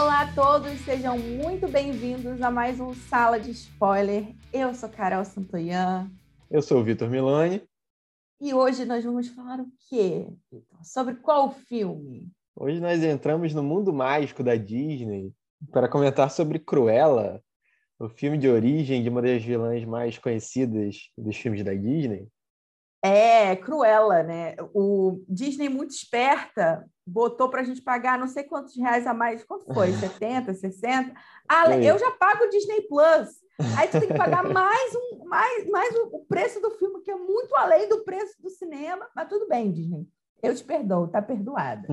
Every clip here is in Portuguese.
Olá a todos, sejam muito bem-vindos a mais um Sala de Spoiler. Eu sou Carol Santoyan. Eu sou o Vitor Milani. E hoje nós vamos falar o quê? Sobre qual filme? Hoje nós entramos no mundo mágico da Disney para comentar sobre Cruella, o filme de origem de uma das vilãs mais conhecidas dos filmes da Disney. É, Cruella, né? O Disney, muito esperta, botou para a gente pagar não sei quantos reais a mais. Quanto foi? 70, 60? Ah, eu já pago o Disney Plus. Aí tu tem que pagar mais, um, mais, mais o preço do filme, que é muito além do preço do cinema. Mas tudo bem, Disney. Eu te perdoo, tá perdoada.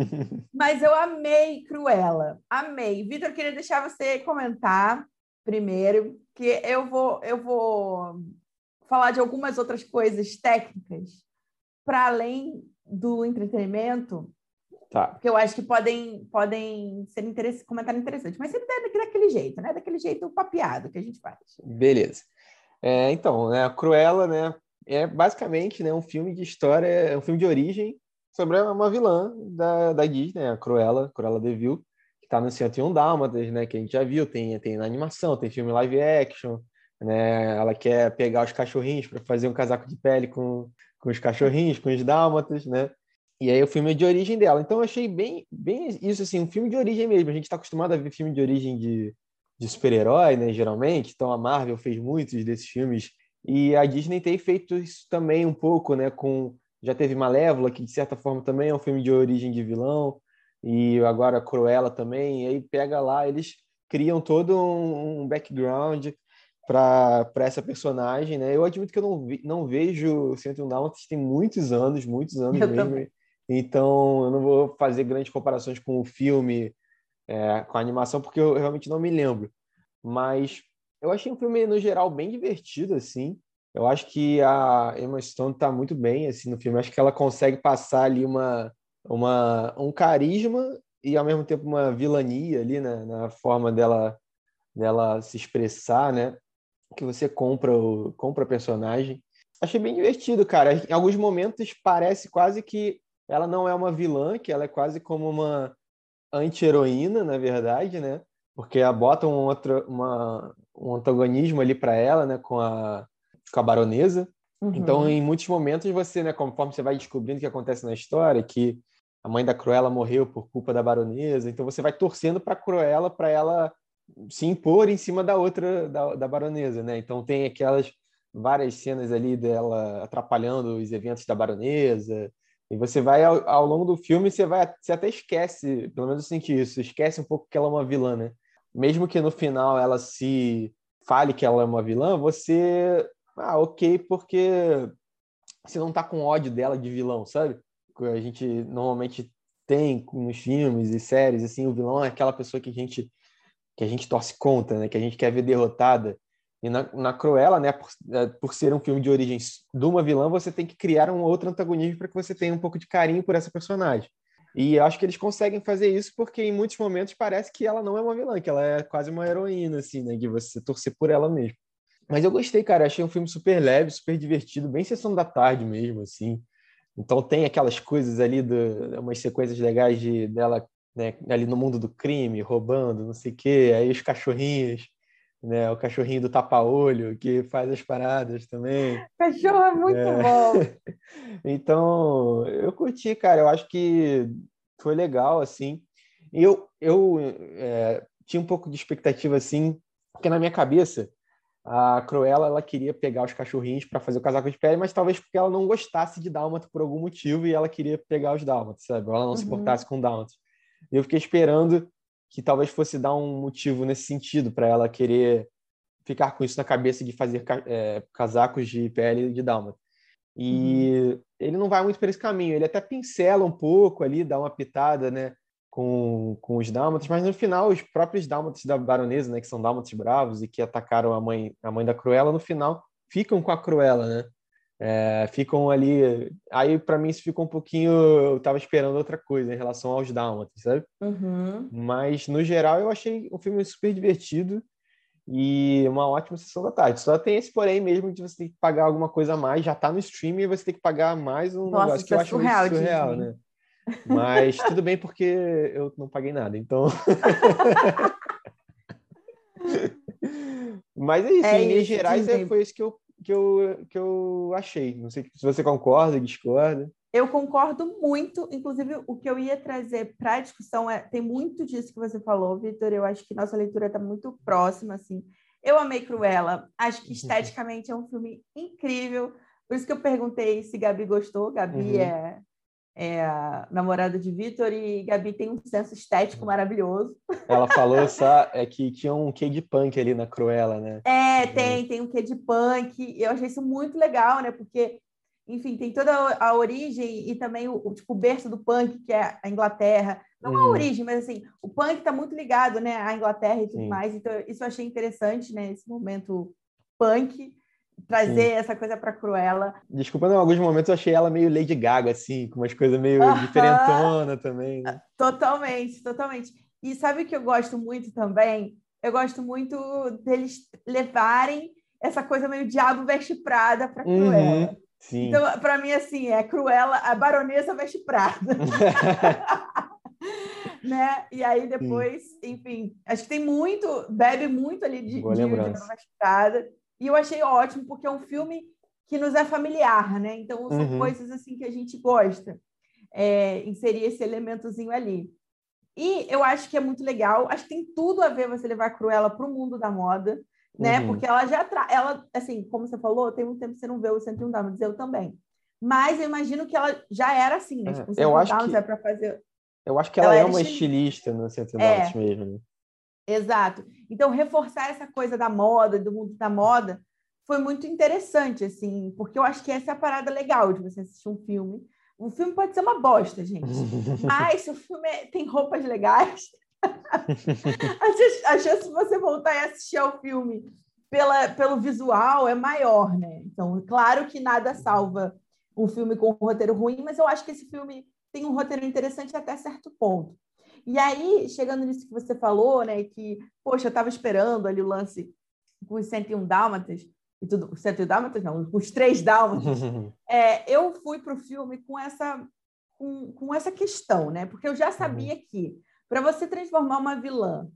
Mas eu amei Cruella, amei. Vitor, queria deixar você comentar primeiro, que eu vou, eu vou falar de algumas outras coisas técnicas para além do entretenimento, tá. porque eu acho que podem, podem ser interess comentário interessante, mas sempre daquele jeito, né? Daquele jeito papeado que a gente faz. Beleza. É, então, né, a Cruella, né, é basicamente né, um filme de história, é um filme de origem sobre uma vilã da, da Disney, a Cruella, Cruella de Vil, que está no 101 Dálmatas, né, que a gente já viu, tem, tem na animação, tem filme live action, né, ela quer pegar os cachorrinhos para fazer um casaco de pele com, com os cachorrinhos, com os dálmatas, né, e aí o filme é de origem dela. Então eu achei bem, bem isso, assim, um filme de origem mesmo. A gente está acostumado a ver filme de origem de, de super-herói, né, geralmente. Então a Marvel fez muitos desses filmes e a Disney tem feito isso também um pouco, né? Com já teve Malévola, que de certa forma também é um filme de origem de vilão, e agora Cruella também. E aí pega lá, eles criam todo um, um background para essa personagem, né? Eu admito que eu não, vi, não vejo Centro Dálmatas tem muitos anos, muitos anos eu mesmo. Também. Então eu não vou fazer grandes comparações com o filme, é, com a animação, porque eu realmente não me lembro. Mas eu achei um filme, no geral, bem divertido, assim. Eu acho que a Emma Stone está muito bem, assim, no filme. acho que ela consegue passar ali uma, uma, um carisma e, ao mesmo tempo, uma vilania ali, né? Na forma dela, dela se expressar, né? Que você compra o compra personagem. Achei bem divertido, cara. Em alguns momentos parece quase que ela não é uma vilã, que ela é quase como uma anti-heroína, na verdade, né? Porque ela bota um, outro, uma, um antagonismo ali para ela, né, com a, com a baronesa. Uhum. Então, em muitos momentos, você, né, conforme você vai descobrindo o que acontece na história, que a mãe da Cruella morreu por culpa da baronesa, então você vai torcendo para Cruella para ela se impor em cima da outra, da, da baronesa, né? Então tem aquelas várias cenas ali dela atrapalhando os eventos da baronesa, e você vai, ao, ao, longo do filme, você vai você até esquece, pelo menos eu senti isso, esquece um pouco que ela é uma vilã, né? Mesmo que no final ela se fale que ela é uma vilã, você. Ah, ok, porque você não tá com ódio dela de vilão, sabe? A gente normalmente tem nos filmes e séries, assim, o vilão é aquela pessoa que a gente que a gente torce contra, né? Que a gente quer ver derrotada. E na, na Cruella, né, por, é, por ser um filme de origem de uma vilã, você tem que criar um outro antagonismo para que você tenha um pouco de carinho por essa personagem. E eu acho que eles conseguem fazer isso porque em muitos momentos parece que ela não é uma vilã, que ela é quase uma heroína, assim, né? De você torcer por ela mesmo. Mas eu gostei, cara. Achei um filme super leve, super divertido, bem sessão da tarde mesmo, assim. Então tem aquelas coisas ali, do, umas sequências legais de, dela né, ali no mundo do crime, roubando, não sei o quê. Aí os cachorrinhos, né? O cachorrinho do tapa-olho, que faz as paradas também. Cachorro é muito é. bom. então, eu curti, cara. Eu acho que foi legal, assim. Eu, eu é, tinha um pouco de expectativa, assim, porque na minha cabeça a Cruella ela queria pegar os cachorrinhos para fazer o casaco de pele, mas talvez porque ela não gostasse de dálmata por algum motivo e ela queria pegar os dálmatas, sabe? Ela não uhum. se importasse com dálmatas. Eu fiquei esperando que talvez fosse dar um motivo nesse sentido para ela querer ficar com isso na cabeça de fazer é, casacos de pele de dálmata. E uhum. ele não vai muito por esse caminho, ele até pincela um pouco ali, dá uma pitada, né, com, com os dálmatas, mas no final os próprios dálmatas da baronesa, né, que são dálmatas bravos e que atacaram a mãe, a mãe da Cruella, no final ficam com a Cruella, né? É, ficam ali. Aí, para mim, isso ficou um pouquinho. Eu tava esperando outra coisa em relação aos Dálmatas, sabe? Uhum. Mas, no geral, eu achei um filme super divertido e uma ótima sessão da tarde. Só tem esse porém mesmo de você ter que pagar alguma coisa a mais, já tá no streaming e você tem que pagar mais um Nossa, negócio que eu é acho surreal, muito surreal, né? Mas tudo bem porque eu não paguei nada, então. Mas é isso, é em linhas gerais é, foi isso que eu, que, eu, que eu achei. Não sei se você concorda, discorda. Eu concordo muito, inclusive o que eu ia trazer para a discussão é tem muito disso que você falou, Vitor. Eu acho que nossa leitura está muito próxima, assim. Eu amei Cruella, acho que esteticamente é um filme incrível. Por isso que eu perguntei se Gabi gostou. Gabi uhum. é, é a namorada de Vitor e Gabi tem um senso estético maravilhoso. Ela falou só é que tinha um quê de punk ali na Cruella, né? É, tem, tem um quê de punk. Eu achei isso muito legal, né? Porque enfim, tem toda a origem e também o, o tipo, o berço do punk, que é a Inglaterra. Não a hum. origem, mas assim, o punk está muito ligado né, à Inglaterra e tudo Sim. mais. Então, isso eu achei interessante, né? Esse momento punk, trazer Sim. essa coisa para Cruella. Desculpa, em alguns momentos eu achei ela meio Lady Gaga, assim, com umas coisas meio uh -huh. diferentona também. Né? Totalmente, totalmente. E sabe o que eu gosto muito também? Eu gosto muito deles levarem essa coisa meio diabo veste Prada para Cruella. Uhum. Sim. Então, para mim, assim, é Cruella, a baronesa veste Prada. né? E aí depois, Sim. enfim, acho que tem muito, bebe muito ali de, de, de Prada. E eu achei ótimo, porque é um filme que nos é familiar, né? Então, são uhum. coisas assim que a gente gosta. É, inserir esse elementozinho ali. E eu acho que é muito legal, acho que tem tudo a ver você levar a Cruella para o mundo da moda, né? Uhum. Porque ela já tra... ela assim, como você falou, tem um tempo que você não vê o 101 Dálmatas, eu também. Mas eu imagino que ela já era assim, né? É, tipo, eu acho que é para fazer Eu acho que ela, ela é uma estilista no 101 é. mesmo. Né? Exato. Então reforçar essa coisa da moda, do mundo da moda, foi muito interessante assim, porque eu acho que essa é a parada legal de você assistir um filme. Um filme pode ser uma bosta, gente. Mas se o filme é, tem roupas legais, a chance de você voltar e assistir ao filme pela, pelo visual é maior, né? Então, claro que nada salva um filme com um roteiro ruim, mas eu acho que esse filme tem um roteiro interessante até certo ponto. E aí, chegando nisso que você falou, né, que, poxa, eu estava esperando ali o lance com os 101 Dálmatas, e tudo, 101 Dálmatas não, os três Dálmatas, é, eu fui para o filme com essa, com, com essa questão, né, porque eu já sabia uhum. que para você transformar uma vilã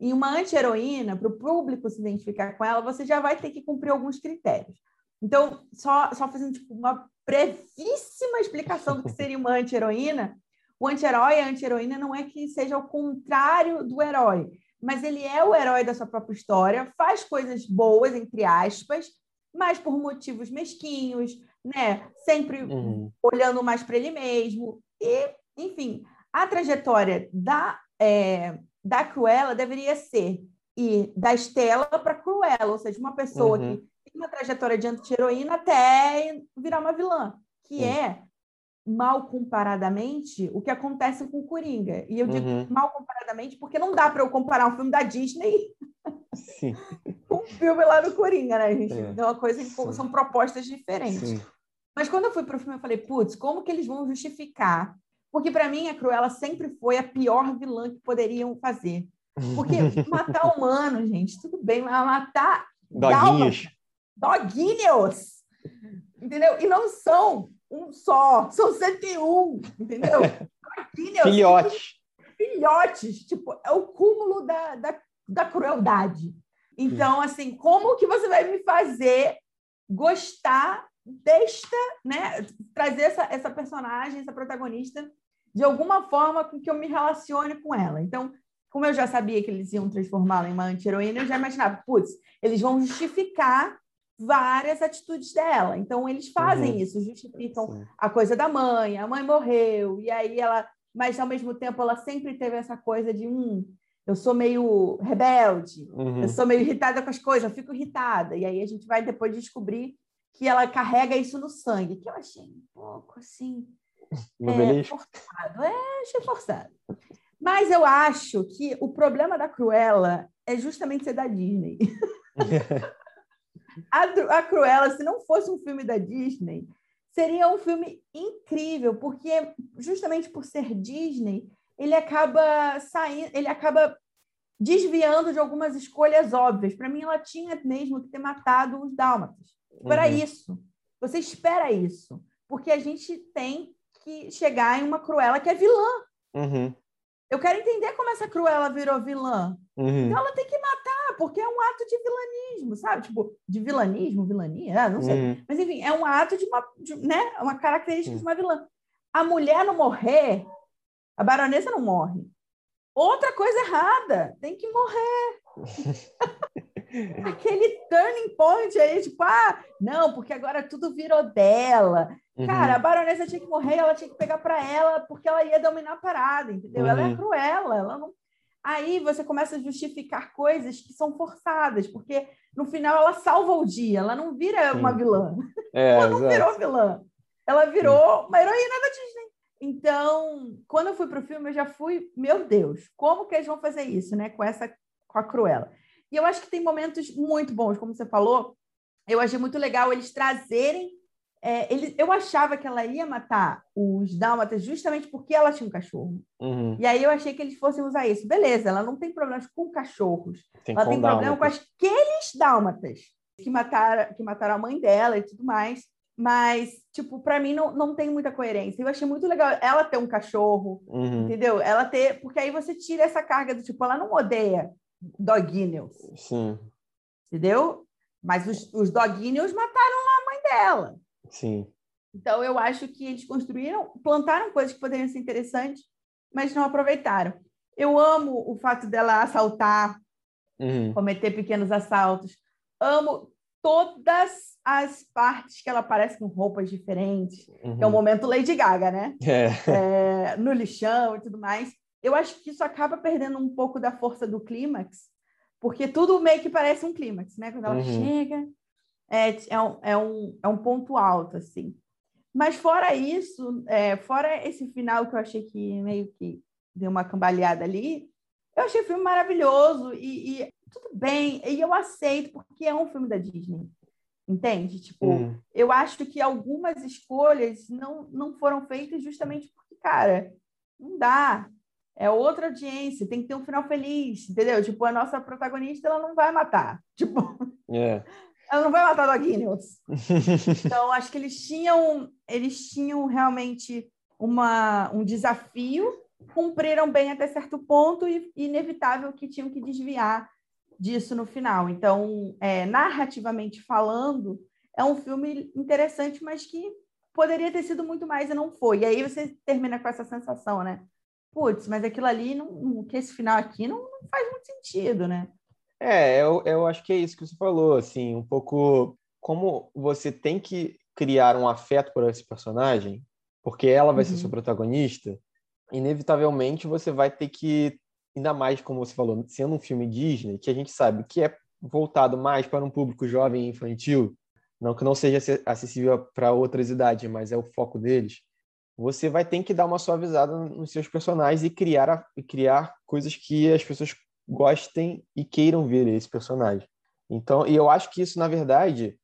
em uma anti-heroína, para o público se identificar com ela, você já vai ter que cumprir alguns critérios. Então, só, só fazendo tipo, uma brevíssima explicação do que seria uma anti-heroína, o anti-herói e a anti-heroína não é que seja o contrário do herói, mas ele é o herói da sua própria história, faz coisas boas, entre aspas, mas por motivos mesquinhos, né? Sempre uhum. olhando mais para ele mesmo. E, enfim, a trajetória da, é, da Cruella deveria ser ir da Estela para Cruella, ou seja, uma pessoa uhum. que tem uma trajetória de anti-heroína até virar uma vilã, que uhum. é mal comparadamente o que acontece com o Coringa. E eu digo uhum. mal comparadamente porque não dá para eu comparar um filme da Disney com um filme lá no Coringa, né, gente? É. é uma coisa que são propostas diferentes. Sim. Mas quando eu fui para o filme, eu falei, putz, como que eles vão justificar porque, para mim, a Cruella sempre foi a pior vilã que poderiam fazer. Porque matar humano, gente, tudo bem, mas matar. Doguinhos. Doguinhos! Entendeu? E não são um só, são 101, entendeu? Doguinhos. Filhotes. Filhotes. Tipo, é o cúmulo da, da, da crueldade. Então, assim, como que você vai me fazer gostar desta, né, trazer essa, essa personagem, essa protagonista, de alguma forma com que eu me relacione com ela. Então, como eu já sabia que eles iam transformá-la em uma anti-heroína, eu já imaginava, putz, eles vão justificar várias atitudes dela. Então, eles fazem uhum. isso, justificam Sim. a coisa da mãe, a mãe morreu, e aí ela... Mas, ao mesmo tempo, ela sempre teve essa coisa de, hum, eu sou meio rebelde, uhum. eu sou meio irritada com as coisas, eu fico irritada. E aí a gente vai depois descobrir que ela carrega isso no sangue, que eu achei um pouco assim. É, forçado. É, achei forçado. Mas eu acho que o problema da Cruella é justamente ser da Disney. a, a Cruella, se não fosse um filme da Disney, seria um filme incrível, porque justamente por ser Disney, ele acaba saindo, ele acaba desviando de algumas escolhas óbvias. Para mim, ela tinha mesmo que ter matado os dálmatas para uhum. isso. Você espera isso, porque a gente tem que chegar em uma Cruella que é vilã. Uhum. Eu quero entender como essa Cruella virou vilã. Uhum. Então ela tem que matar, porque é um ato de vilanismo, sabe? Tipo, de vilanismo, vilania, ah, não sei. Uhum. Mas enfim, é um ato de uma, de, né? Uma característica Sim. de uma vilã. A mulher não morrer, a baronesa não morre. Outra coisa errada, tem que morrer. Aquele turning point aí, tipo, ah, não, porque agora tudo virou dela. Uhum. Cara, a baronesa tinha que morrer, ela tinha que pegar para ela, porque ela ia dominar a parada, entendeu? Ela é Uhum. cruela, ela não. Aí você começa a justificar coisas que são forçadas, porque no final ela salva o dia, ela não vira Sim. uma vilã. É, Ela não exato. virou vilã. Ela virou uma heroína da Disney. Então, quando eu fui para o filme, eu já fui, meu Deus, como que eles vão fazer isso, né? Com essa, com a Cruella. E eu acho que tem momentos muito bons, como você falou. Eu achei muito legal eles trazerem. é, ele, eu achava que ela ia matar os dálmatas justamente porque ela tinha um cachorro. Uhum. E aí eu achei que eles fossem usar isso. Beleza, ela não tem problemas com cachorros. Tem Ela com tem problema com aqueles dálmatas que mataram, que mataram a mãe dela e tudo mais. Mas, tipo, para mim não, não tem muita coerência. Eu achei muito legal ela ter um cachorro, Uhum. entendeu? Ela ter. Porque aí você tira essa carga do tipo, ela não odeia doguinhos, Sim, entendeu? Mas os, os doguinhos mataram a mãe dela. sim. Então, eu acho que eles construíram, plantaram coisas que poderiam ser interessantes, mas não aproveitaram. Eu amo o fato dela assaltar Uhum. cometer pequenos assaltos. Amo todas as partes que ela aparece com roupas diferentes. Que é o Uhum. momento Lady Gaga, né? É. É, no lixão e tudo mais. Eu acho que isso acaba perdendo um pouco da força do clímax, porque tudo meio que parece um clímax, né? Quando ela Uhum. chega, é, é, um, é, um, é um ponto alto, assim. Mas fora isso, é, fora esse final que eu achei que meio que deu uma cambaleada ali, eu achei o filme maravilhoso e, e tudo bem, e eu aceito, porque é um filme da Disney. Entende? Tipo, Uhum. eu acho que algumas escolhas não, não foram feitas justamente porque, cara, não dá. É outra audiência, tem que ter um final feliz, entendeu? Tipo, a nossa protagonista, ela não vai matar. Tipo, É. ela não vai matar Doguinhos. Então, acho que eles tinham, eles tinham realmente uma, um desafio, cumpriram bem até certo ponto e inevitável que tinham que desviar disso no final. Então, é, narrativamente falando, é um filme interessante, mas que poderia ter sido muito mais e não foi. E aí você termina com essa sensação, né? Putz, mas aquilo ali, não, que esse final aqui não, não faz muito sentido, né? É, eu, eu acho que é isso que você falou, assim, um pouco como você tem que criar um afeto por esse personagem, porque ela vai ser Uhum. sua protagonista, inevitavelmente você vai ter que, ainda mais como você falou, sendo um filme Disney, que a gente sabe que é voltado mais para um público jovem e infantil, não que não seja ace- acessível para outras idades, mas é o foco deles. Você vai ter que dar uma suavizada nos seus personagens e criar, a- e criar coisas que as pessoas gostem e queiram ver esse personagem. Então, e eu acho que isso, na verdade,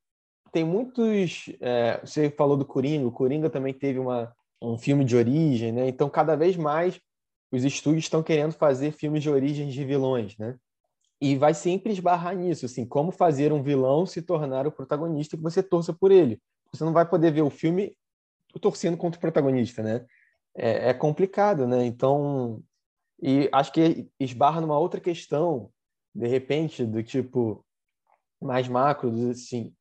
tem muitos. é, você falou do Coringa, o Coringa também teve uma, um filme de origem, né? Então, cada vez mais os estúdios estão querendo fazer filmes de origens de vilões, né? E vai sempre esbarrar nisso, assim, como fazer um vilão se tornar o protagonista que você torça por ele. Você não vai poder ver o filme torcendo contra o protagonista, né? É, é complicado, né? Então, e acho que esbarra numa outra questão, de repente, do tipo mais macro, assim,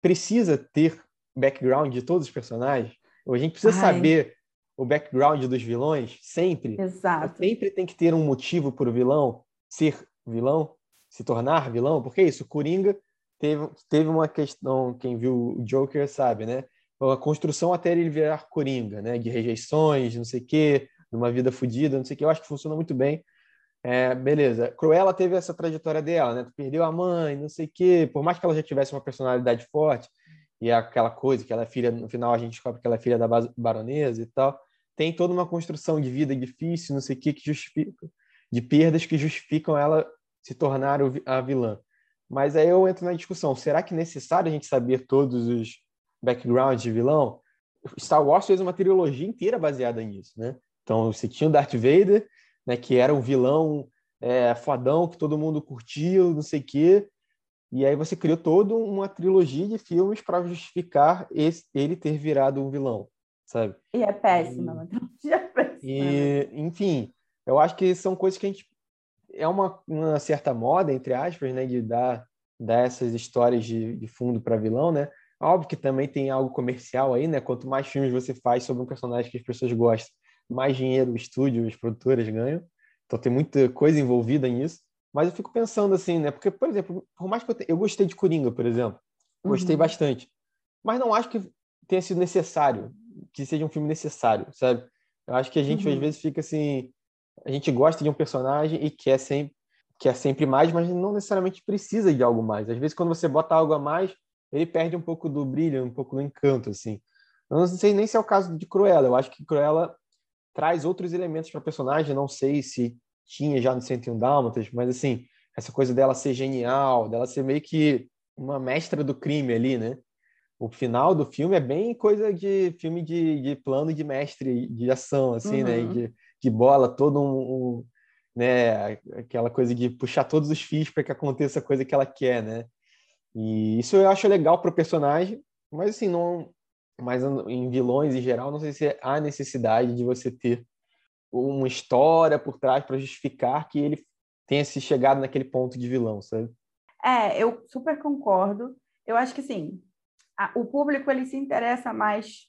precisa ter background de todos os personagens. A gente precisa Ai. saber o background dos vilões sempre. Exato. Sempre tem que ter um motivo para o vilão ser vilão, se tornar vilão, porque é isso, Coringa teve, teve uma questão, quem viu o Joker sabe, né? Uma construção até ele virar Coringa, né? De rejeições, não sei o quê, de uma vida fodida, não sei o quê. Eu acho que funciona muito bem. É, beleza. Cruella teve essa trajetória dela, né? Perdeu a mãe, não sei o quê. Por mais que ela já tivesse uma personalidade forte, e é aquela coisa que ela é filha, no final a gente descobre que ela é filha da baronesa e tal, tem toda uma construção de vida difícil, não sei o quê, que justifica, de perdas que justificam ela se tornar a vilã. Mas aí eu entro na discussão: será que é necessário a gente saber todos os backgrounds de vilão? Star Wars fez uma trilogia inteira baseada nisso, né? Então você tinha o Darth Vader, né, que era um vilão é, fodão que todo mundo curtia, não sei o quê. E aí você criou toda uma trilogia de filmes para justificar esse, ele ter virado um vilão. sabe? E é péssima, e... é péssima. E, enfim, eu acho que são coisas que a gente é uma, uma certa moda, entre aspas, né, de dar, dar essas histórias de, de fundo para vilão, né? Óbvio que também tem algo comercial aí, né? Quanto mais filmes você faz sobre um personagem que as pessoas gostam, mais dinheiro o estúdio, as produtoras ganham. Então tem muita coisa envolvida nisso. Mas eu fico pensando assim, né? Porque, por exemplo, por mais que eu, te... eu gostei de Coringa, por exemplo, gostei uhum. bastante, mas não acho que tenha sido necessário, que seja um filme necessário, sabe? Eu acho que a gente uhum. às vezes fica assim, a gente gosta de um personagem e quer sempre quer sempre mais, mas não necessariamente precisa de algo mais. Às vezes quando você bota algo a mais, ele perde um pouco do brilho, um pouco do encanto, assim. Eu não sei nem se é o caso de Cruella. Eu acho que Cruella traz outros elementos para a personagem. Não sei se tinha já no 101 Dálmatas, mas assim, essa coisa dela ser genial, dela ser meio que uma mestra do crime ali, né? O final do filme é bem coisa de filme de, de plano de mestre de ação, assim, né? uhum. né? De, de bola, todo um, um, né? Aquela coisa de puxar todos os fios para que aconteça a coisa que ela quer, né? E isso eu acho legal para o personagem, mas assim, não. Mas em vilões em geral, não sei se há necessidade de você ter uma história por trás para justificar que ele tenha se chegado naquele ponto de vilão, sabe? É, eu super concordo. Eu acho que sim, o público ele se interessa mais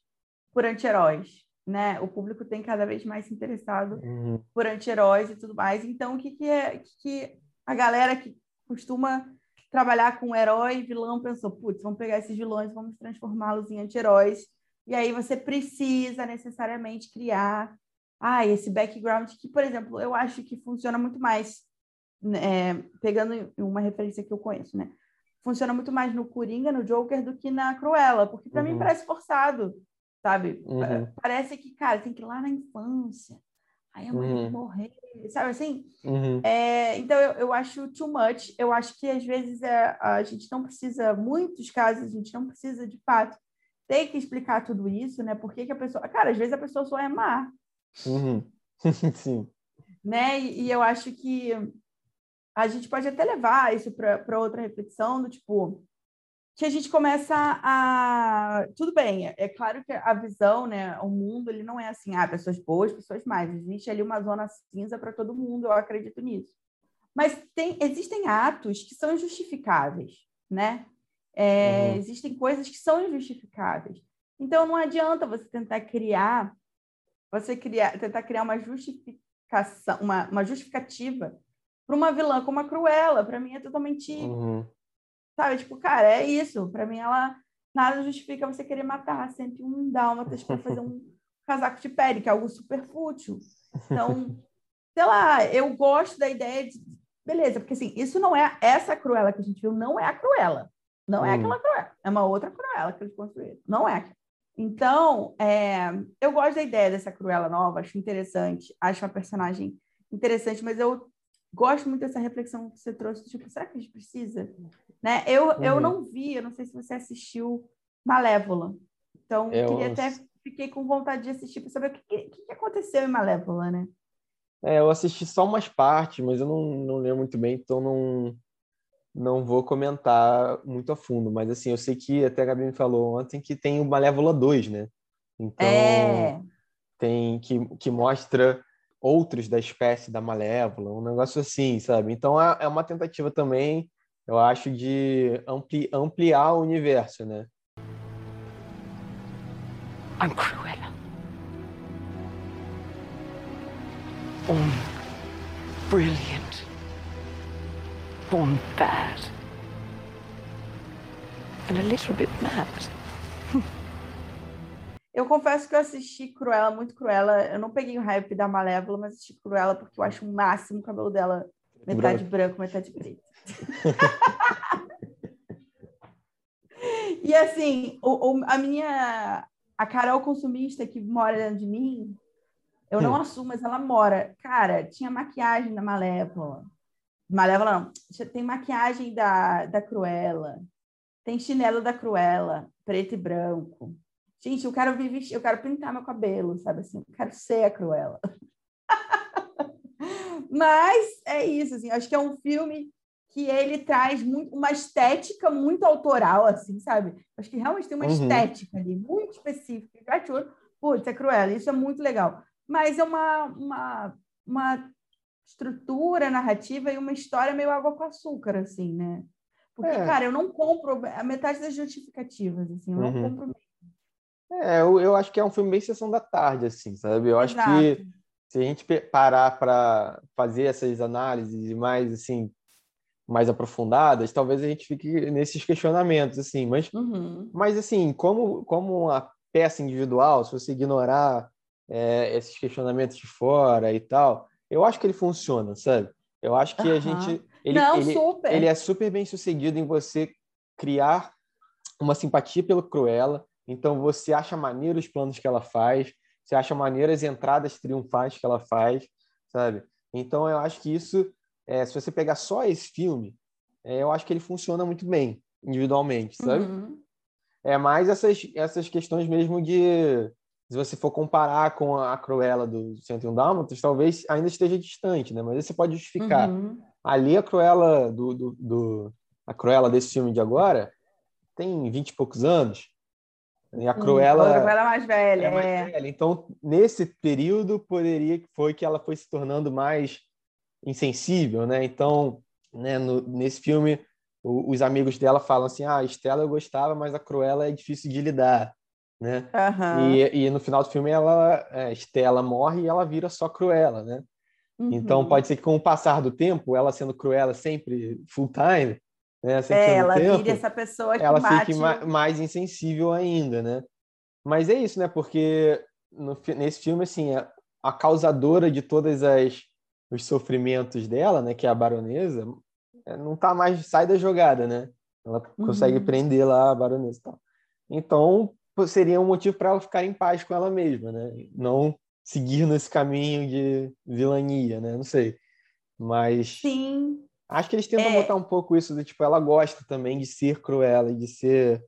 por anti-heróis, né? O público tem cada vez mais se interessado uhum. por anti-heróis e tudo mais. Então, o que, que é que a galera que costuma trabalhar com herói vilão pensou, putz, vamos pegar esses vilões, vamos transformá-los em anti-heróis. E aí você precisa necessariamente criar ah, esse background que, por exemplo, eu acho que funciona muito mais, né, pegando uma referência que eu conheço, né? Funciona muito mais no Coringa, no Joker, do que na Cruella, porque para uhum. mim parece forçado, sabe? Uhum. Parece que, cara, tem que ir lá na infância, aí a mãe uhum. morrer, sabe assim? Uhum. É, então eu, eu acho too much. Eu acho que às vezes é, a gente não precisa, muitos casos, a gente não precisa de fato ter que explicar tudo isso, né? Por que, que a pessoa. Cara, às vezes a pessoa só é má. Uhum. Sim. Né? E, e, eu acho que a gente pode até levar isso para outra reflexão do tipo que a gente começa a tudo bem é, claro que a visão né o mundo ele não é assim ah pessoas boas pessoas mais existe ali uma zona cinza para todo mundo eu acredito nisso. Mas tem existem atos que são injustificáveis né? É, uhum. existem coisas que são injustificáveis. Então não adianta você tentar criar você criar tentar criar uma justificação uma, uma justificativa para uma vilã como a Cruella para mim é totalmente uhum Sabe? Tipo, cara, é isso. Para mim, ela nada justifica você querer matar 101 dálmatas para fazer um casaco de pele, que é algo super fútil. Então, sei lá, eu gosto da ideia de. Beleza, porque assim, isso não é essa Cruella que a gente viu, não é a Cruella. Não é hum. aquela Cruella. É uma outra Cruella que eles construíram. Não é. Então, é, eu gosto da ideia dessa Cruella nova, acho interessante, acho uma personagem interessante, mas eu gosto muito dessa reflexão que você trouxe, tipo, será que a gente precisa? Né? Eu, uhum. eu não vi, eu não sei se você assistiu Malévola. Então, eu queria até fiquei com vontade de assistir para saber o que, que, aconteceu em Malévola, né? É, eu assisti só umas partes, mas eu não, não lembro muito bem, então não, não vou comentar muito a fundo. Mas assim, eu sei que até a Gabi me falou ontem que tem o Malévola 2, né? Então, é... tem que, que mostra outros da espécie da Malévola, um negócio assim, sabe? Então é, é uma tentativa também, eu acho, de ampli, ampliar o universo, né? I'm Cruella. Born brilliant. Born bad. And a little bit mad. Eu confesso que eu assisti Cruella, muito Cruella. Eu não peguei o hype da Malévola, mas assisti Cruella porque eu acho o máximo o cabelo dela metade branco, branco metade preto. e assim, o, o, a minha a Carol consumista que mora dentro de mim, eu não hum. assumo, mas ela mora. Cara, tinha maquiagem da Malévola. Malévola não. Tem maquiagem da, da Cruella. Tem chinelo da Cruella, preto e branco. Gente, eu quero vir vestir, eu quero pintar meu cabelo, sabe assim? Eu quero ser a Cruella. Mas é isso, assim, acho que é um filme que ele traz muito, uma estética muito autoral, assim, sabe? Acho que realmente tem uma uhum. estética ali, muito específica. Gratitude, putz, é Cruella, isso é muito legal. Mas é uma, uma, uma estrutura narrativa e uma história meio água com açúcar, assim, né? Porque, é. cara, eu não compro a metade das justificativas, assim, eu não uhum. compro É, eu, eu acho que é um filme bem sessão da tarde, assim, sabe? Eu Exato. acho que se a gente parar para fazer essas análises mais, assim, mais aprofundadas, talvez a gente fique nesses questionamentos, assim, mas, uhum. mas assim, como, como uma peça individual, se você ignorar é, esses questionamentos de fora e tal, eu acho que ele funciona, sabe? Eu acho que uhum. a gente. Ele, Não, ele, super. ele é super bem sucedido em você criar uma simpatia pelo Cruella. Então você acha maneiro os planos que ela faz, você acha maneiro as entradas triunfais que ela faz, sabe? Então eu acho que isso, é, se você pegar só esse filme, é, eu acho que ele funciona muito bem individualmente, sabe? Uhum. É mais essas, essas questões mesmo de se você for comparar com a Cruella do 101 Dálmatas, talvez ainda esteja distante, né? Mas você pode justificar. Uhum. Ali a Cruella do, do, do, a Cruella desse filme de agora tem 20 e poucos anos. E a Cruella, a Cruella é mais velha, é mais é. velha. Então, nesse período poderia foi que ela foi se tornando mais insensível, né? Então, né, no, nesse filme o, os amigos dela falam assim: "Ah, a Estela eu gostava, mas a Cruella é difícil de lidar" né? Uhum. E, e no final do filme ela, é, Estela morre e ela vira só Cruella, né? Uhum. Então pode ser que com o passar do tempo, ela sendo Cruella sempre full time, né? Sempre é, ela tempo, vira essa pessoa que ela mate... fique ma mais insensível ainda, né? Mas é isso, né? Porque no, nesse filme assim, a, a causadora de todas as os sofrimentos dela, né, que é a baronesa, é, não tá mais sai da jogada, né? Ela consegue uhum. prender lá a baronesa e tal. Então, seria um motivo para ela ficar em paz com ela mesma, né? Não seguir nesse caminho de vilania, né? Não sei. Mas Sim. Acho que eles tentam é... botar um pouco isso de tipo ela gosta também de ser cruela e de ser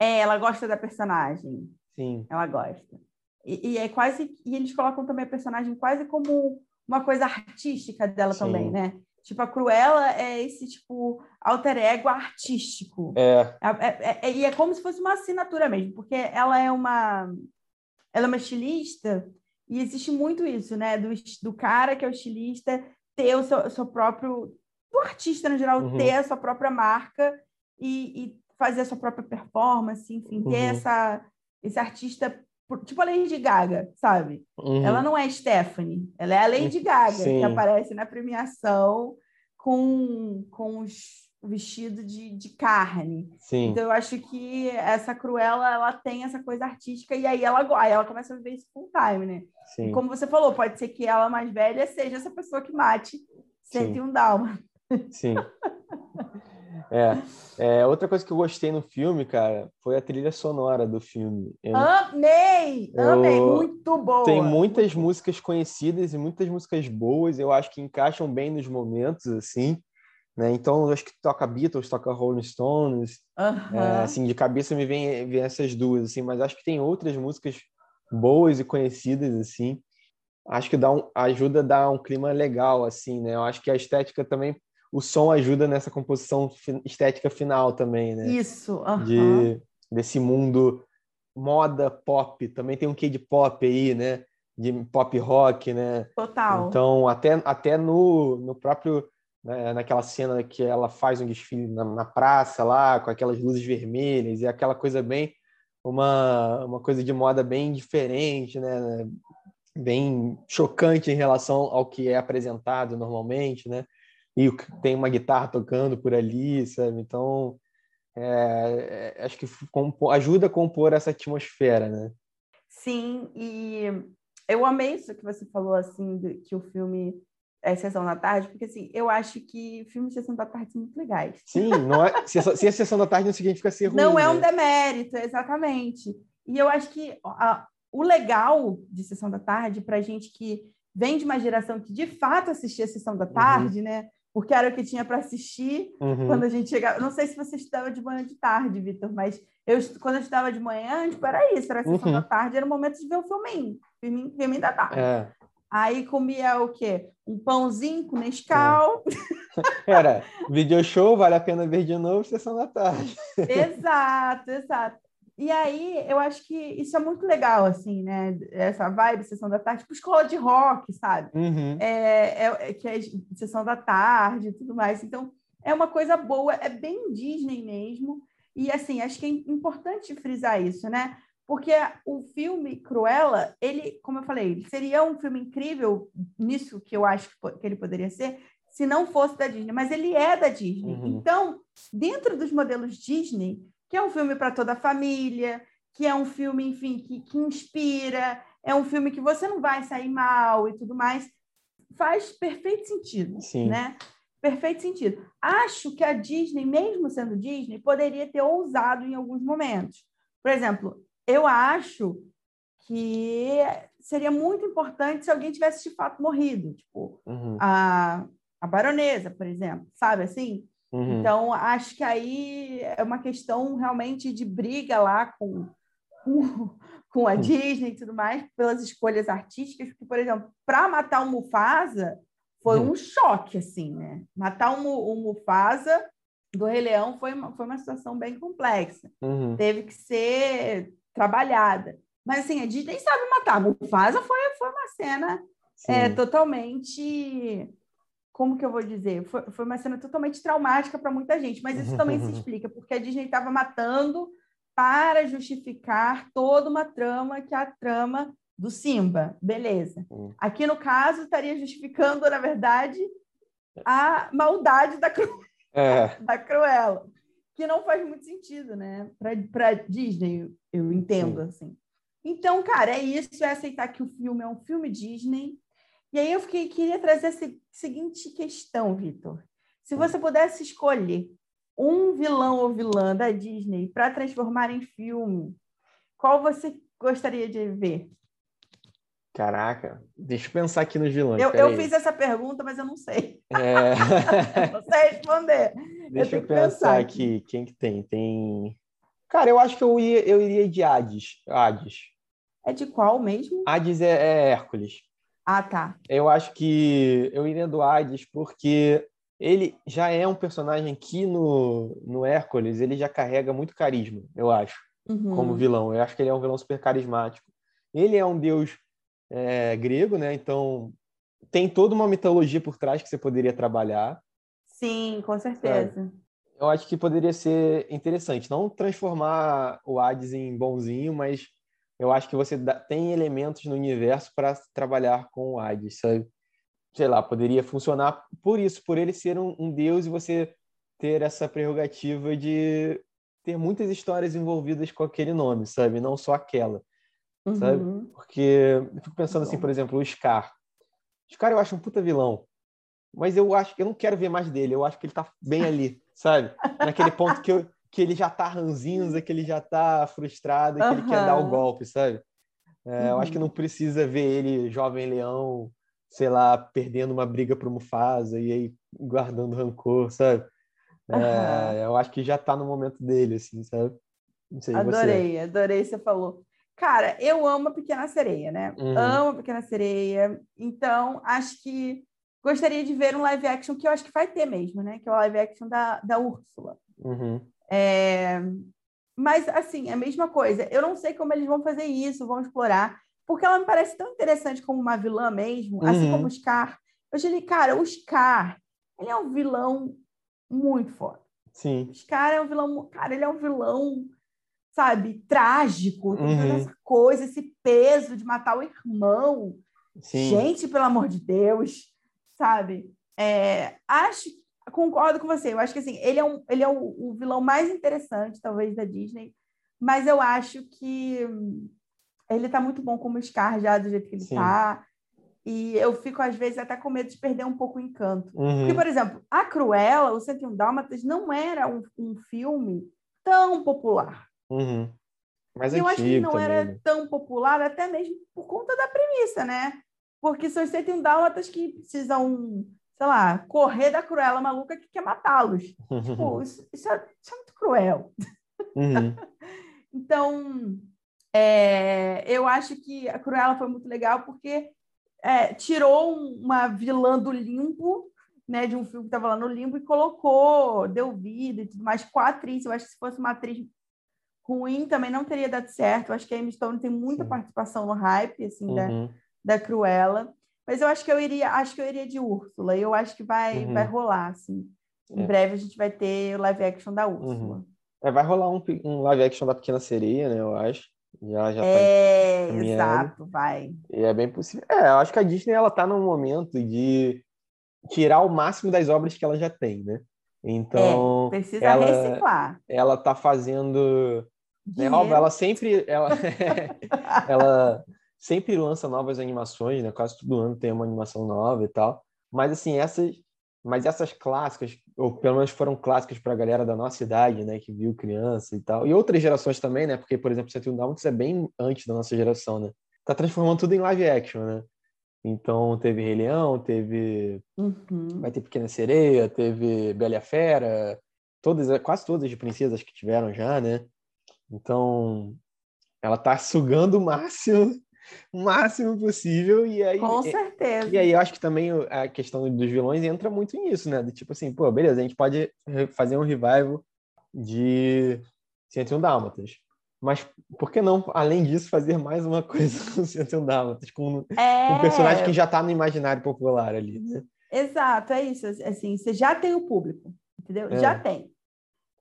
É, ela gosta da personagem. Sim. Ela gosta. E, e é quase e eles colocam também a personagem quase como uma coisa artística dela Sim. também, né? Tipo, a Cruella é esse, tipo, alter ego artístico. É. É, é, é. E é como se fosse uma assinatura mesmo, porque ela é uma... Ela é uma estilista e existe muito isso, né? Do, do cara que é o estilista ter o seu, seu próprio... Do artista, no geral, uhum. ter a sua própria marca e, e, fazer a sua própria performance, enfim, ter uhum. essa, esse artista tipo a Lady Gaga, sabe? Uhum. Ela não é Stephanie, ela é a Lady Gaga, Sim. que aparece na premiação com, com os vestido de, de carne. Sim. Então eu acho que essa Cruella, ela tem essa coisa artística e aí ela, aí ela começa a viver isso full time, né? Sim. E como você falou, pode ser que ela mais velha seja essa pessoa que mate 101 Dalma. Sim. É. é. Outra coisa que eu gostei no filme, cara, foi a trilha sonora do filme. Eu, amei! Eu, amei! Muito boa! Tem muitas muito músicas conhecidas e muitas músicas boas, eu acho que encaixam bem nos momentos, assim. Né? Então, eu acho que toca Beatles, toca Rolling Stones. Uhum. É, assim, de cabeça me vem, vem essas duas, assim, mas acho que tem outras músicas boas e conhecidas, assim. Acho que dá um, ajuda a dar um clima legal, assim, né? Eu acho que a estética também o som ajuda nessa composição estética final também, né? Isso, uhum. de desse mundo moda pop, também tem um quê de pop aí, né? De pop rock, né? Total. Então, até, até no, no próprio né, naquela cena que ela faz um desfile na, na, praça lá, com aquelas luzes vermelhas e aquela coisa bem uma, uma coisa de moda bem diferente, né? Bem chocante em relação ao que é apresentado normalmente, né? E tem uma guitarra tocando por ali, sabe? Então, é, é, acho que ajuda a compor essa atmosfera, né? Sim, e eu amei isso que você falou, assim, de, que o filme é Sessão da Tarde, porque, assim, eu acho que filmes de Sessão da Tarde são muito legais. Sim, não é, se, se é Sessão da Tarde não significa ser ruim. Não é né? um demérito, exatamente. E eu acho que a, o legal de Sessão da Tarde, para gente que vem de uma geração que, de fato, assistia a Sessão da uhum. Tarde, uhum. né? Porque era o que tinha para assistir uhum. quando a gente chegava. Não sei se você estava de manhã ou de tarde, Vitor, mas eu, quando eu estava de manhã, tipo, era isso, era a sessão uhum. da tarde, era o momento de ver o filminho, filminho, filminho da tarde. É. Aí comia o quê? Um pãozinho com Nescau. É. Era video show, vale a pena ver de novo, sessão da tarde. exato, exato. E aí eu acho que isso é muito legal, assim, né? Essa vibe, sessão da tarde, tipo escola de rock, sabe? Uhum. É, é, é, que é sessão da tarde e tudo mais. Então, é uma coisa boa, é bem Disney mesmo. E assim, acho que é importante frisar isso, né? Porque o filme Cruella, ele, como eu falei, seria um filme incrível nisso que eu acho que ele poderia ser, se não fosse da Disney, mas ele é da Disney. Uhum. Então, dentro dos modelos Disney, que é um filme para toda a família, que é um filme, enfim, que, que inspira, é um filme que você não vai sair mal e tudo mais, faz perfeito sentido, Sim. né? Perfeito sentido. Acho que a Disney, mesmo sendo Disney, poderia ter ousado em alguns momentos. Por exemplo, eu acho que seria muito importante se alguém tivesse de fato morrido, tipo uhum. a, a baronesa, por exemplo, sabe assim? Uhum. Então, acho que aí é uma questão realmente de briga lá com, com, com a uhum. Disney e tudo mais, pelas escolhas artísticas, porque, por exemplo, para matar o Mufasa foi uhum. um choque, assim, né? Matar o, o Mufasa do Rei Leão foi uma, foi uma situação bem complexa. Uhum. Teve que ser trabalhada. Mas assim, a Disney sabe matar. Mufasa foi, foi uma cena é, totalmente. Como que eu vou dizer? Foi, foi uma cena totalmente traumática para muita gente. Mas isso também se explica, porque a Disney estava matando para justificar toda uma trama que é a trama do Simba. Beleza. Aqui, no caso, estaria justificando, na verdade, a maldade da, cru... é. da Cruella que não faz muito sentido, né? Para Disney, eu entendo, Sim. assim. Então, cara, é isso, é aceitar que o filme é um filme Disney. E aí eu fiquei, queria trazer essa seguinte questão, Vitor. Se você pudesse escolher um vilão ou vilã da Disney para transformar em filme, qual você gostaria de ver? Caraca, deixa eu pensar aqui nos vilões. Eu, eu fiz essa pergunta, mas eu não sei. É... não sei responder. Deixa eu, eu pensar, pensar aqui. Quem que tem? Tem. Cara, eu acho que eu, ia, eu iria de Hades. Hades. É de qual mesmo? Hades é, é Hércules. Ah, tá. Eu acho que eu iria do Hades porque ele já é um personagem que no, no Hércules ele já carrega muito carisma, eu acho, uhum. como vilão. Eu acho que ele é um vilão super carismático. Ele é um deus é, grego, né? Então tem toda uma mitologia por trás que você poderia trabalhar. Sim, com certeza. Eu acho que poderia ser interessante, não transformar o Hades em bonzinho, mas eu acho que você tem elementos no universo para trabalhar com o Hades, sabe? Sei lá, poderia funcionar por isso, por ele ser um, um deus e você ter essa prerrogativa de ter muitas histórias envolvidas com aquele nome, sabe? Não só aquela uhum. sabe? Porque eu fico pensando assim, por exemplo, o Scar. O Scar eu acho um puta vilão, mas eu acho que eu não quero ver mais dele. Eu acho que ele tá bem ali, sabe? Naquele ponto que, eu, que ele já tá ranzinza, que ele já tá frustrado, que uhum. ele quer dar o golpe, sabe? É, uhum. Eu acho que não precisa ver ele, jovem leão, sei lá, perdendo uma briga pro Mufasa e aí guardando rancor, sabe? É, eu acho que já tá no momento dele, assim, sabe? Sei, adorei, você. adorei você falou. Cara, eu amo a Pequena Sereia, né? Uhum. Amo a Pequena Sereia. Então, acho que gostaria de ver um live action que eu acho que vai ter mesmo, né? Que é o live action da, da Úrsula. Uhum. É... Mas, assim, é a mesma coisa. Eu não sei como eles vão fazer isso, vão explorar, porque ela me parece tão interessante como uma vilã mesmo, assim uhum. assim como o Scar. Eu achei, cara, o Scar, ele é um vilão muito foda. Sim. O Scar é um vilão, cara, ele é um vilão sabe, trágico, uhum. toda essa coisa, esse peso de matar o irmão. Sim. Gente, pelo amor de Deus, sabe? É, acho, concordo com você. Eu acho que assim, ele é, um, ele é o, o vilão mais interessante, talvez, da Disney, mas eu acho que ele está muito bom como Scar já do jeito que ele está. E eu fico, às vezes, até com medo de perder um pouco o encanto. Uhum. Porque, por exemplo, A Cruella, o 101 Dálmatas, não era um, um filme tão popular. Uhum. Mais eu acho que não também, era né? tão popular, até mesmo por conta da premissa, né? Porque são 101 dálmatas que precisam, sei lá, correr da cruela maluca que quer matá-los. tipo, isso, isso, é, isso, é, muito cruel. Uhum. então, é, eu acho que a Cruella foi muito legal porque é, tirou uma vilã do limbo, né, de um filme que estava lá no limbo e colocou, deu vida e tudo mais com a atriz. Eu acho que se fosse uma atriz ruim também não teria dado certo. Eu acho que a Amy Stone tem muita Sim. participação no hype, assim, uhum. da, da Cruella. Mas eu acho que eu iria, acho que eu iria de Úrsula. E eu acho que vai, uhum. vai rolar, assim. Em é. breve a gente vai ter o live action da Úrsula. Uhum. É, vai rolar um, um live action da Pequena Sereia, né? Eu acho. Já, já tá é, tá exato, vai. E é bem possível. É, eu acho que a Disney ela tá num momento de tirar o máximo das obras que ela já tem, né? Então, é, precisa ela, reciclar. Ela tá fazendo né, ela sempre ela, ela sempre lança novas animações, né? Quase todo ano tem uma animação nova e tal. Mas assim, essas mas essas clássicas, ou pelo menos foram clássicas para a galera da nossa idade, né, que viu criança e tal, e outras gerações também, né, porque, por exemplo, 101 Dálmatas é bem antes da nossa geração, né, tá transformando tudo em live action, né, então teve Rei Leão, teve, uhum. vai ter Pequena Sereia, teve Bela e a Fera, todas, quase todas as princesas que tiveram já, né, então ela tá sugando o máximo o máximo possível. E aí, Com certeza. E aí eu acho que também a questão dos vilões entra muito nisso, né? De tipo assim, pô, beleza, a gente pode fazer um revival de 101 Dálmatas. Mas por que não, além disso, fazer mais uma coisa com 101 Dálmatas, com, é... um personagem que já está no imaginário popular ali, né? Exato, é isso. Assim, você já tem o público, entendeu? É. Já tem.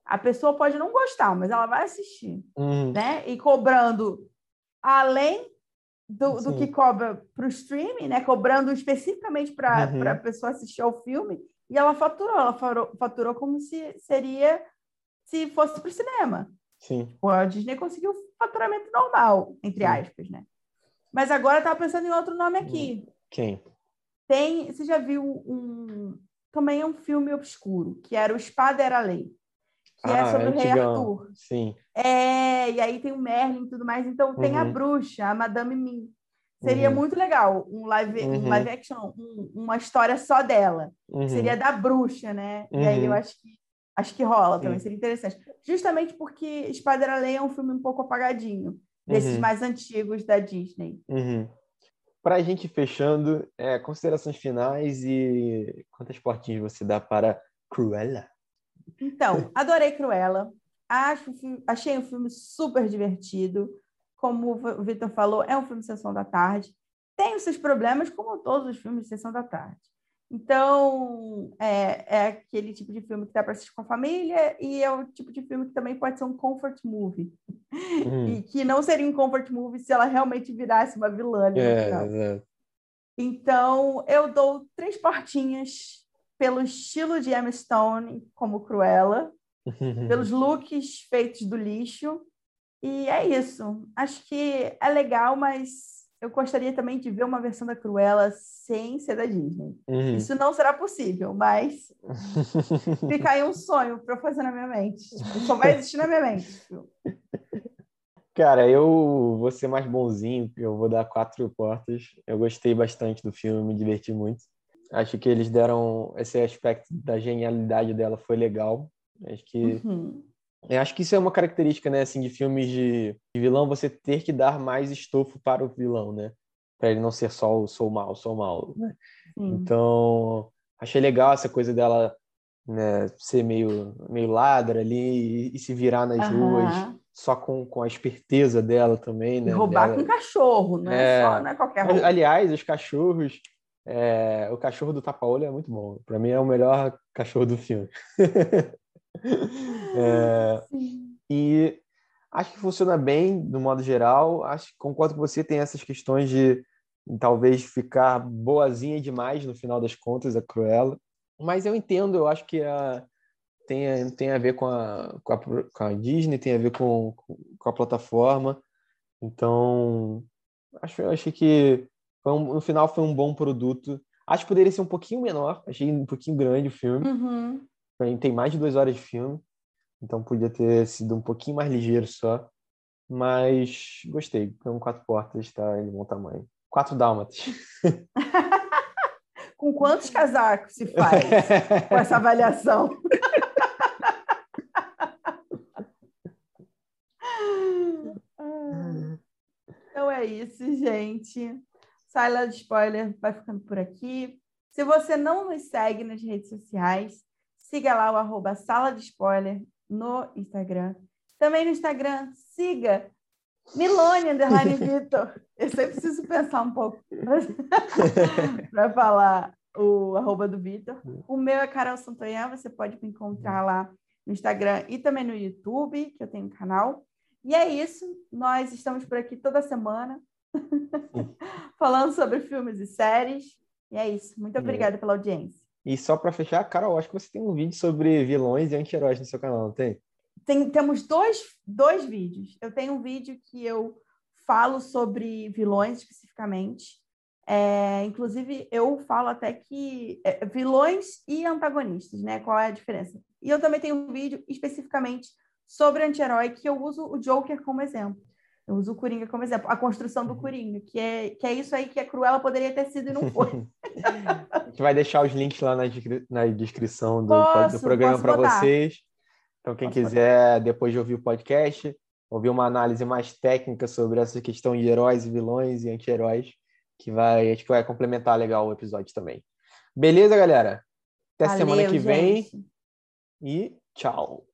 A pessoa pode não gostar, mas ela vai assistir, uhum. né? E cobrando além do, do que cobra para o streaming, né? Cobrando especificamente para uhum. a pessoa assistir ao filme, e ela faturou, ela faturou, como se seria se fosse para o cinema. Sim. A Disney conseguiu faturamento normal, entre Sim. aspas, né? Mas agora estava pensando em outro nome aqui. Hum. Quem? Tem, você já viu um também é um filme obscuro, que era o Espada era Lei que é ah, é sobre é o Rei Arthur. Sim. É, e aí tem o Merlin e tudo mais. Então uhum. tem a uhum. bruxa, a Madame Mim. Seria uhum. muito legal um live, uhum. um live action, um, uma história só dela. Uhum. Seria da bruxa, né? E aí eu uhum. acho que acho que rola também, seria interessante. Justamente porque Espada Lei é um filme um pouco apagadinho, desses mais antigos da Disney. Para a gente fechando, é, considerações finais e quantas portinhas você dá para Cruella? Então, adorei Cruella. Acho, achei um filme super divertido. Como o Vitor falou, é um filme de sessão da tarde. Tem os seus problemas, como todos os filmes de sessão da tarde. Então, é, é aquele tipo de filme que dá para assistir com a família e é o tipo de filme que também pode ser um comfort movie. Hum. E que não seria um comfort movie se ela realmente virasse uma vilã. É, é. Então, eu dou três portinhas pelo estilo de Emma Stone como Cruella, pelos looks feitos do lixo. E é isso. Acho que é legal, mas eu gostaria também de ver uma versão da Cruella sem ser da Disney. Uhum. Isso não será possível, mas fica aí um sonho para fazer na minha mente. Tipo, só vai existir na minha mente. Cara, eu vou ser mais bonzinho, eu vou dar quatro portas. Eu gostei bastante do filme, me diverti muito. Acho que eles deram esse aspecto da genialidade dela foi legal. Acho que uhum. acho que isso é uma característica, né, assim, de filmes de, vilão você ter que dar mais estofo para o vilão, né? Para ele não ser só o sou mal, sou mal, né? Então, achei legal essa coisa dela né, ser meio, meio ladra ali e, e se virar nas uhum. ruas só com, com a esperteza dela também, né? Roubar dela. com cachorro, não é, é só, não é qualquer roupa. Aliás, os cachorros é, o cachorro do tapa-olho é muito bom. Para mim é o melhor cachorro do filme. é, e acho que funciona bem, no modo geral. Acho concordo com você, tem essas questões de talvez ficar boazinha demais no final das contas, a Cruella. Mas eu entendo, eu acho que a, tem, tem a ver com a, com a, com a Disney, tem a ver com, com a plataforma. Então, acho, acho que um, no final foi um bom produto. Acho que poderia ser um pouquinho menor, achei um pouquinho grande o filme. Uhum. Tem mais de duas horas de filme, então podia ter sido um pouquinho mais ligeiro só. Mas gostei, um quatro portas, tá de bom tamanho. Quatro dálmatas. com quantos casacos se faz com essa avaliação? então é isso, gente. Sala de Spoiler vai ficando por aqui. Se você não nos segue nas redes sociais, siga lá o arroba Sala de Spoiler no Instagram. Também no Instagram, siga Milone Underline Vitor. Eu sempre preciso pensar um pouco para falar o arroba do Vitor. O meu é Carol Santonhã, você pode me encontrar lá no Instagram e também no YouTube, que eu tenho um canal. E é isso, nós estamos por aqui toda semana falando sobre filmes e séries. E é isso, muito obrigada pela audiência. E só para fechar, Carol, acho que você tem um vídeo sobre vilões e anti-heróis no seu canal, não tem? tem? Temos dois, dois vídeos. Eu tenho um vídeo que eu falo sobre vilões especificamente. É, inclusive, eu falo até que é, vilões e antagonistas, né? Qual é a diferença? E eu também tenho um vídeo especificamente sobre anti-herói que eu uso o Joker como exemplo. Eu uso o Coringa como exemplo, a construção do Coringa, que é, que é isso aí que a Cruella poderia ter sido e não foi. a gente vai deixar os links lá na, na descrição do, posso, do programa para vocês. Então, quem posso quiser, botar. depois de ouvir o podcast, ouvir uma análise mais técnica sobre essa questão de heróis e vilões e anti-heróis, que vai, acho que vai complementar legal o episódio também. Beleza, galera? Até Valeu, semana que vem. E tchau.